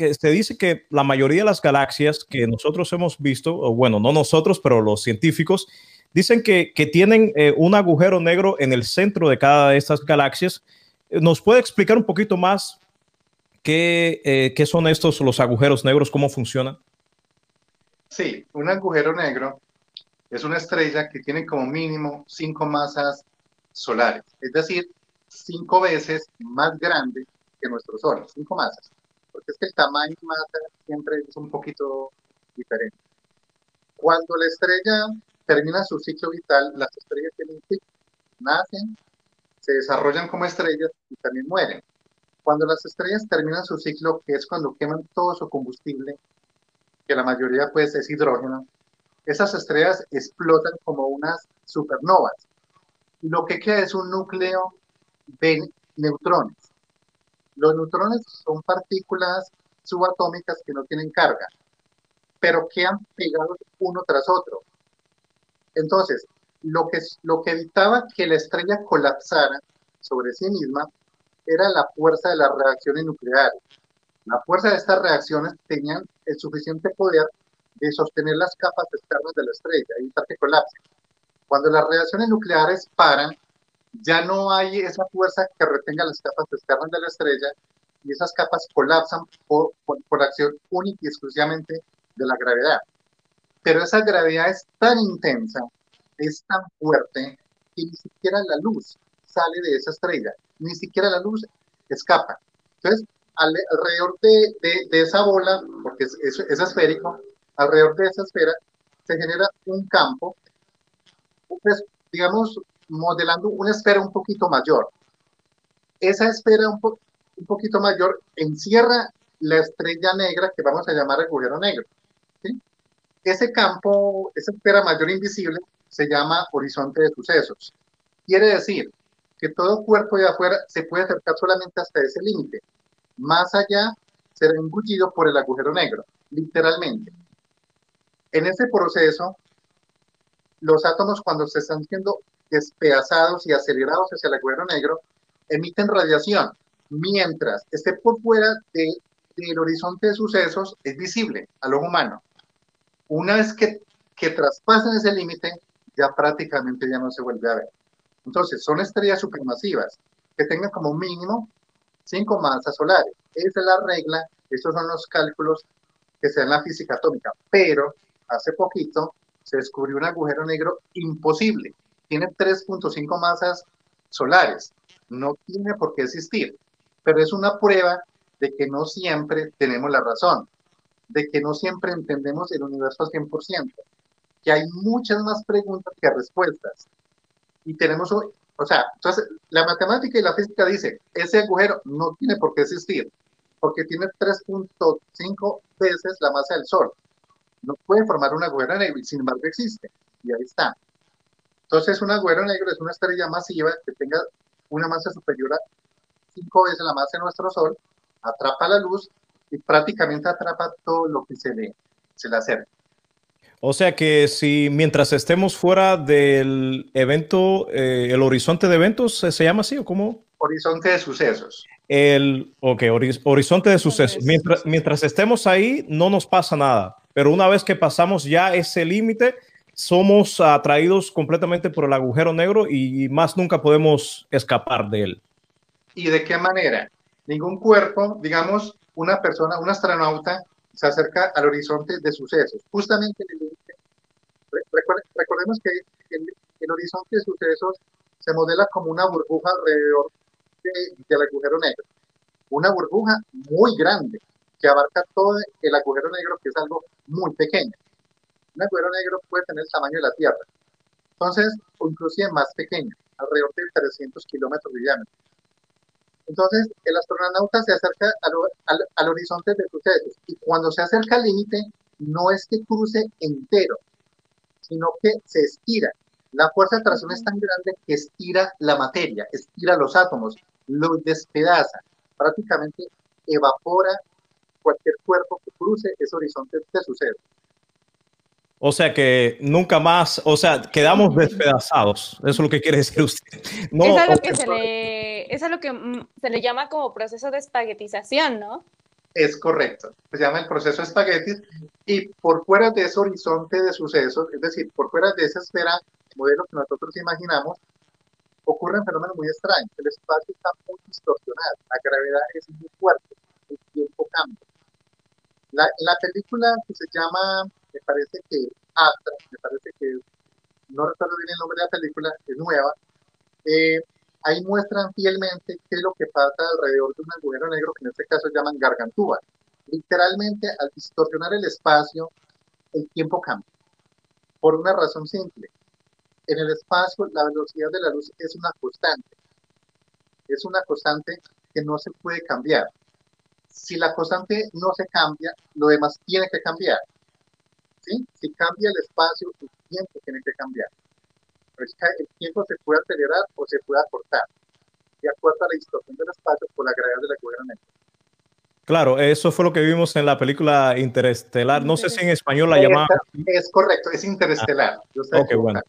que se dice que la mayoría de las galaxias que nosotros hemos visto, o bueno, no nosotros, pero los científicos, dicen que, tienen eh, un agujero negro en el centro de cada de estas galaxias. ¿Nos puede explicar un poquito más qué, eh, qué son estos, los agujeros negros, cómo funcionan? Sí, un agujero negro es una estrella que tiene como mínimo cinco masas solares, es decir, cinco veces más grande que nuestro Sol, cinco masas, porque es que el tamaño y masa siempre es un poquito diferente. Cuando la estrella termina su ciclo vital, las estrellas tienen ciclo, nacen, se desarrollan como estrellas y también mueren. Cuando las estrellas terminan su ciclo, que es cuando queman todo su combustible, que la mayoría pues es hidrógeno, esas estrellas explotan como unas supernovas. Lo que queda es un núcleo de neutrones. Los neutrones son partículas subatómicas que no tienen carga, pero quedan pegados uno tras otro. Entonces, lo que, lo que evitaba que la estrella colapsara sobre sí misma era la fuerza de las reacciones nucleares. La fuerza de estas reacciones tenían el suficiente poder de sostener las capas externas de la estrella, evitar que colapse. Cuando las reacciones nucleares paran, ya no hay esa fuerza que retenga las capas externas de la estrella y esas capas colapsan por, por, acción única y exclusivamente de la gravedad. Pero esa gravedad es tan intensa, es tan fuerte, que ni siquiera la luz sale de esa estrella, ni siquiera la luz escapa. Entonces, alrededor de, de, esa bola, porque es, es, esférico, alrededor de esa esfera se genera un campo, pues, digamos, modelando una esfera un poquito mayor. Esa esfera un, poquito mayor encierra la estrella negra que vamos a llamar agujero negro. Ese campo, esa esfera mayor invisible, se llama horizonte de sucesos. Quiere decir que todo cuerpo de afuera se puede acercar solamente hasta ese límite. Más allá será engullido por el agujero negro, literalmente. En ese proceso, los átomos cuando se están siendo despedazados y acelerados hacia el agujero negro, emiten radiación, mientras esté por fuera de, del horizonte de sucesos, es visible al ojo humano. Una vez que, que traspasen ese límite, ya prácticamente ya no se vuelve a ver. Entonces, son estrellas supermasivas que tengan como mínimo cinco masas solares. Esa es la regla, estos son los cálculos que se dan en la física atómica. Pero hace poquito se descubrió un agujero negro imposible. Tiene 3.5 masas solares. No tiene por qué existir. Pero es una prueba de que no siempre tenemos la razón, de que no siempre entendemos el universo al 100%, que hay muchas más preguntas que respuestas. Y tenemos, o sea, entonces la matemática y la física dice, ese agujero no tiene por qué existir, porque tiene 3.5 veces la masa del Sol no puede formar un agujero negro sin embargo existe. Y ahí está. Entonces, un agujero negro es una estrella masiva que tenga una masa superior a cinco veces la masa de nuestro Sol, atrapa la luz y prácticamente atrapa todo lo que se le, se le acerca. O sea que si mientras estemos fuera del evento, eh, el horizonte de eventos se llama así o cómo? Horizonte de sucesos. El, ok, horizonte de sucesos. Mientras, mientras estemos ahí, no nos pasa nada pero una vez que pasamos ya ese límite, somos atraídos completamente por el agujero negro y más nunca podemos escapar de él. ¿Y de qué manera? Ningún cuerpo, digamos, una persona, un astronauta, se acerca al horizonte de sucesos. Justamente el. Recordemos que el, horizonte de sucesos se modela como una burbuja alrededor del agujero negro. Una burbuja muy grande, que abarca todo el agujero negro, que es algo muy pequeño. Un agujero negro puede tener el tamaño de la Tierra, entonces, o inclusive más pequeño, alrededor de 300 kilómetros de diámetro. Entonces, el astronauta se acerca al, al, horizonte de sucesos y cuando se acerca al límite, no es que cruce entero, sino que se estira. La fuerza de atracción es tan grande que estira la materia, estira los átomos, los despedaza, prácticamente evapora cualquier cuerpo que cruce ese horizonte de suceso. O sea que nunca más, o sea, quedamos despedazados. Eso es lo que quiere decir usted. No, eso es lo que se le, eso es lo que mm, se le llama como proceso de espaguetización, ¿no? Es correcto. Se llama el proceso espagueti y por fuera de ese horizonte de sucesos, es decir, por fuera de esa esfera modelo que nosotros imaginamos, ocurren fenómenos muy extraños. El espacio está muy distorsionado, la gravedad es muy fuerte, el tiempo cambia. La, la película que se llama, me parece que Atra, me parece que no recuerdo bien el nombre de la película, es nueva, eh, ahí muestran fielmente qué es lo que pasa alrededor de un agujero negro, que en este caso llaman gargantúa. Literalmente, al distorsionar el espacio, el tiempo cambia. Por una razón simple. En el espacio, la velocidad de la luz es una constante. Es una constante que no se puede cambiar. Si la constante no se cambia, lo demás tiene que cambiar. ¿Sí? Si cambia el espacio, el tiempo tiene que cambiar el tiempo se puede acelerar o se puede acortar, de acuerdo a la distorsión del espacio por la gravedad de la negra. Claro, eso fue lo que vimos en la película Interestelar. No sé si en español la llamaban. Es correcto, es Interestelar. Ah, ok, bueno.